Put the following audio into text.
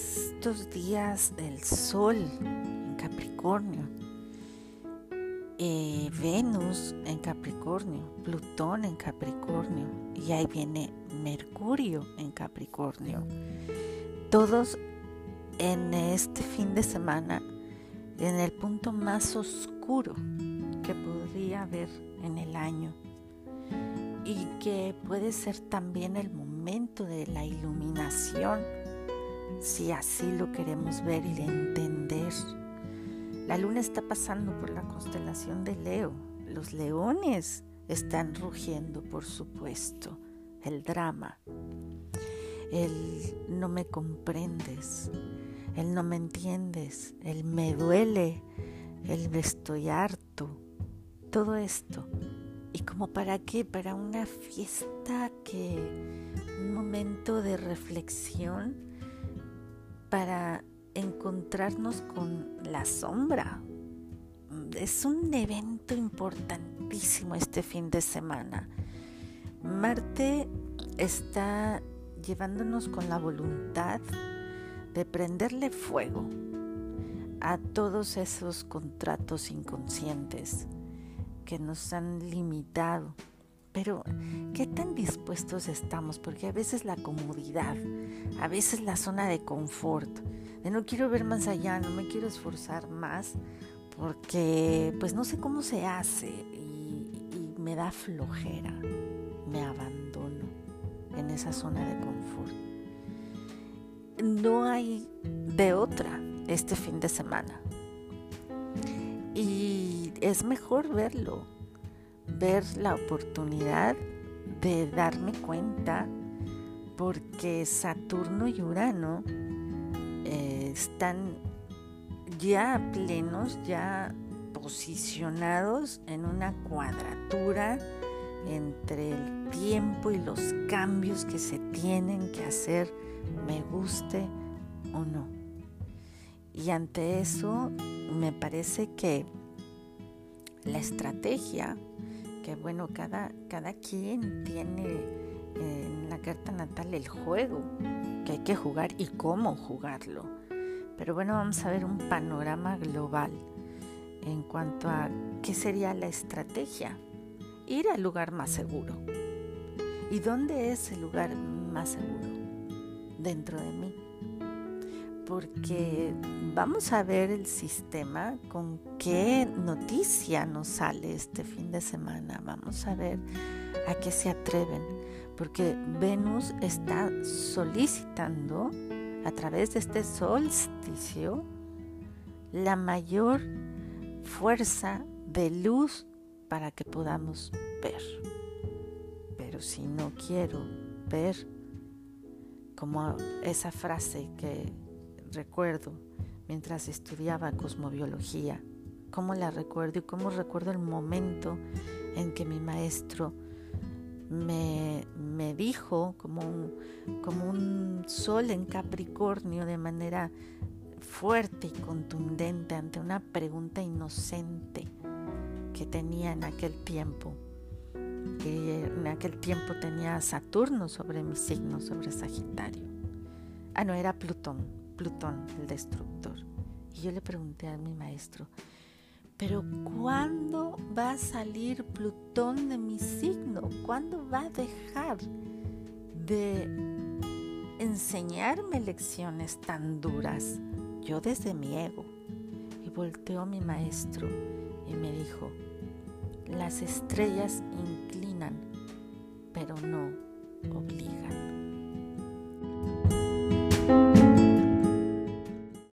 estos días el Sol en Capricornio, eh, Venus en Capricornio, Plutón en Capricornio y ahí viene Mercurio en Capricornio. Todos en este fin de semana en el punto más oscuro que podría haber en el año y que puede ser también el momento de la iluminación si así lo queremos ver y entender. La luna está pasando por la constelación de Leo. Los leones están rugiendo, por supuesto. El drama. El no me comprendes. El no me entiendes. El me duele. El estoy harto. Todo esto. ¿Y como para qué? Para una fiesta que... Un momento de reflexión para encontrarnos con la sombra. Es un evento importantísimo este fin de semana. Marte está llevándonos con la voluntad de prenderle fuego a todos esos contratos inconscientes que nos han limitado pero, ¿qué tan dispuestos estamos? Porque a veces la comodidad, a veces la zona de confort, de no quiero ver más allá, no me quiero esforzar más, porque pues no sé cómo se hace y, y me da flojera, me abandono en esa zona de confort. No hay de otra este fin de semana. Y es mejor verlo ver la oportunidad de darme cuenta porque Saturno y Urano eh, están ya plenos, ya posicionados en una cuadratura entre el tiempo y los cambios que se tienen que hacer, me guste o no. Y ante eso me parece que la estrategia que bueno, cada, cada quien tiene en la carta natal el juego que hay que jugar y cómo jugarlo. Pero bueno, vamos a ver un panorama global en cuanto a qué sería la estrategia. Ir al lugar más seguro. ¿Y dónde es el lugar más seguro? Dentro de mí porque vamos a ver el sistema con qué noticia nos sale este fin de semana. Vamos a ver a qué se atreven, porque Venus está solicitando a través de este solsticio la mayor fuerza de luz para que podamos ver. Pero si no quiero ver, como esa frase que recuerdo mientras estudiaba cosmobiología, cómo la recuerdo y cómo recuerdo el momento en que mi maestro me, me dijo como un, como un sol en Capricornio de manera fuerte y contundente ante una pregunta inocente que tenía en aquel tiempo. Que en aquel tiempo tenía Saturno sobre mi signo, sobre Sagitario. Ah, no, era Plutón. Plutón, el destructor. Y yo le pregunté a mi maestro, pero ¿cuándo va a salir Plutón de mi signo? ¿Cuándo va a dejar de enseñarme lecciones tan duras? Yo desde mi ego. Y volteó mi maestro y me dijo, las estrellas inclinan, pero no obligan.